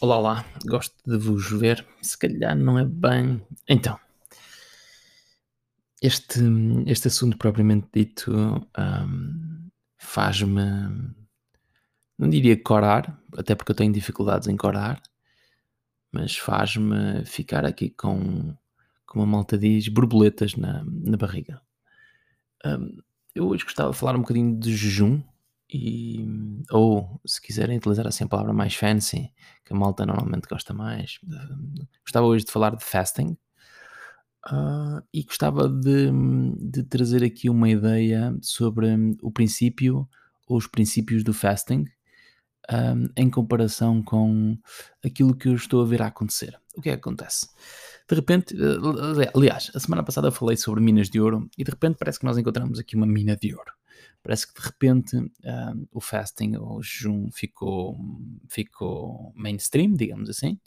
Olá, olá, gosto de vos ver. Se calhar não é bem. Então, este, este assunto propriamente dito hum, faz-me, não diria corar, até porque eu tenho dificuldades em corar, mas faz-me ficar aqui com, como a malta diz, borboletas na, na barriga. Hum, eu hoje gostava de falar um bocadinho de jejum, e, ou se quiserem utilizar assim a palavra mais fancy, que a malta normalmente gosta mais, gostava hoje de falar de fasting uh, e gostava de, de, trazer aqui uma ideia sobre o princípio ou os princípios do fasting um, em comparação com aquilo que eu estou a ver a acontecer. O que é que acontece? De repente, eh, aliás, a semana passada eu falei sobre minas de ouro e de repente parece que nós encontramos aqui uma mina de ouro parece que de repente uh, o fasting, o jejum ficou, ficou mainstream, digamos assim,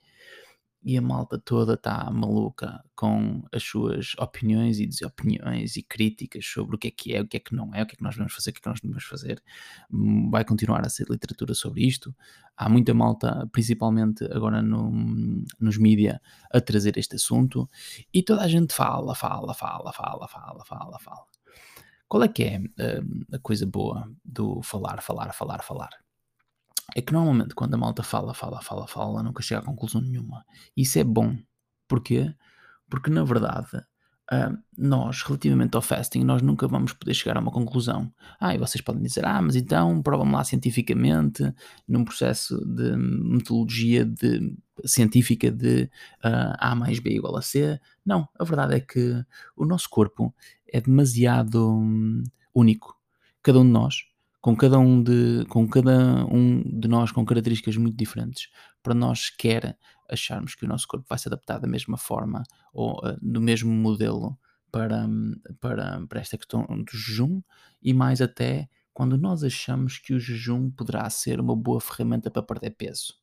e a malta toda está maluca com as suas opiniões e desopiniões e críticas sobre o que é que é, o que é que não é, o que é que nós devemos fazer, o que é que nós devemos fazer. Hum, vai continuar a ser literatura sobre isto. Há muita malta, principalmente agora no, nos mídia, a trazer este assunto e toda a gente fala, fala, fala, fala, fala, fala, fala. Qual é que é uh, a coisa boa do falar, falar, falar, falar? É que normalmente quando a malta fala, fala, fala, fala, nunca chega a conclusão nenhuma. Isso é bom. Porquê? Porque na verdade uh, nós, relativamente ao fasting, nós nunca vamos poder chegar a uma conclusão. Ah, e vocês podem dizer, ah, mas então prova-me lá cientificamente, num processo de metodologia de, científica de uh, A mais B igual a C. Não, a verdade é que o nosso corpo é demasiado hum, único. Cada um de nós, com cada um de, com cada um de nós com características muito diferentes, para nós sequer acharmos que o nosso corpo vai se adaptar da mesma forma ou uh, do mesmo modelo para, hum, para, para esta questão do jejum e mais até quando nós achamos que o jejum poderá ser uma boa ferramenta para perder peso.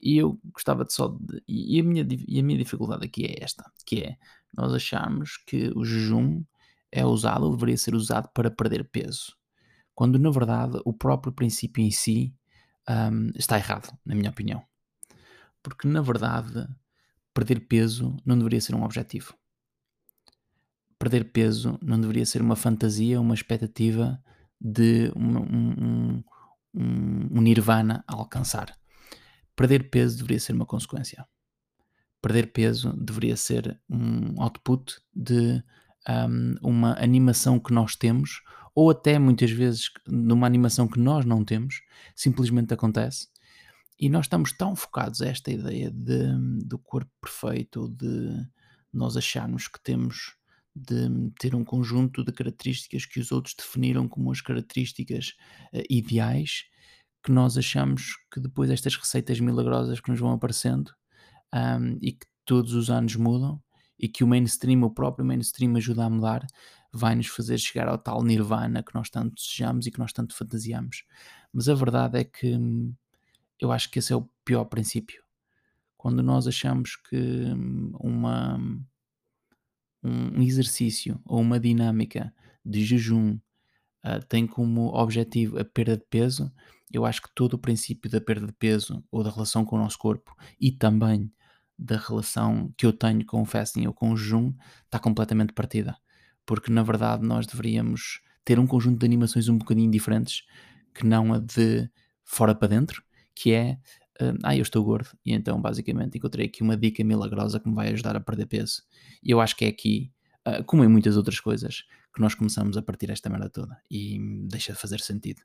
E eu gostava de só de, e, a minha, e a minha dificuldade aqui é esta, que é nós acharmos que o jejum é usado ou deveria ser usado para perder peso, quando na verdade o próprio princípio em si um, está errado, na minha opinião. Porque na verdade perder peso não deveria ser um objetivo. Perder peso não deveria ser uma fantasia, uma expectativa de um, um, um, um nirvana a alcançar. Perder peso deveria ser uma consequência. Perder peso deveria ser um output de um, uma animação que nós temos, ou até muitas vezes numa animação que nós não temos, simplesmente acontece. E nós estamos tão focados a esta ideia de, do corpo perfeito, de nós acharmos que temos de ter um conjunto de características que os outros definiram como as características uh, ideais, que nós achamos que depois estas receitas milagrosas que nos vão aparecendo um, e que todos os anos mudam, e que o mainstream, o próprio mainstream ajuda a mudar, vai nos fazer chegar ao tal nirvana que nós tanto desejamos e que nós tanto fantasiamos. Mas a verdade é que hum, eu acho que esse é o pior princípio. Quando nós achamos que hum, uma, um exercício ou uma dinâmica de jejum uh, tem como objetivo a perda de peso, eu acho que todo o princípio da perda de peso ou da relação com o nosso corpo e também da relação que eu tenho com o fasting ou com o jejum está completamente partida. Porque na verdade nós deveríamos ter um conjunto de animações um bocadinho diferentes que não a de fora para dentro, que é ah, eu estou gordo e então basicamente encontrei aqui uma dica milagrosa que me vai ajudar a perder peso. E eu acho que é aqui, uh, como em muitas outras coisas, que nós começamos a partir esta merda toda e deixa de fazer sentido.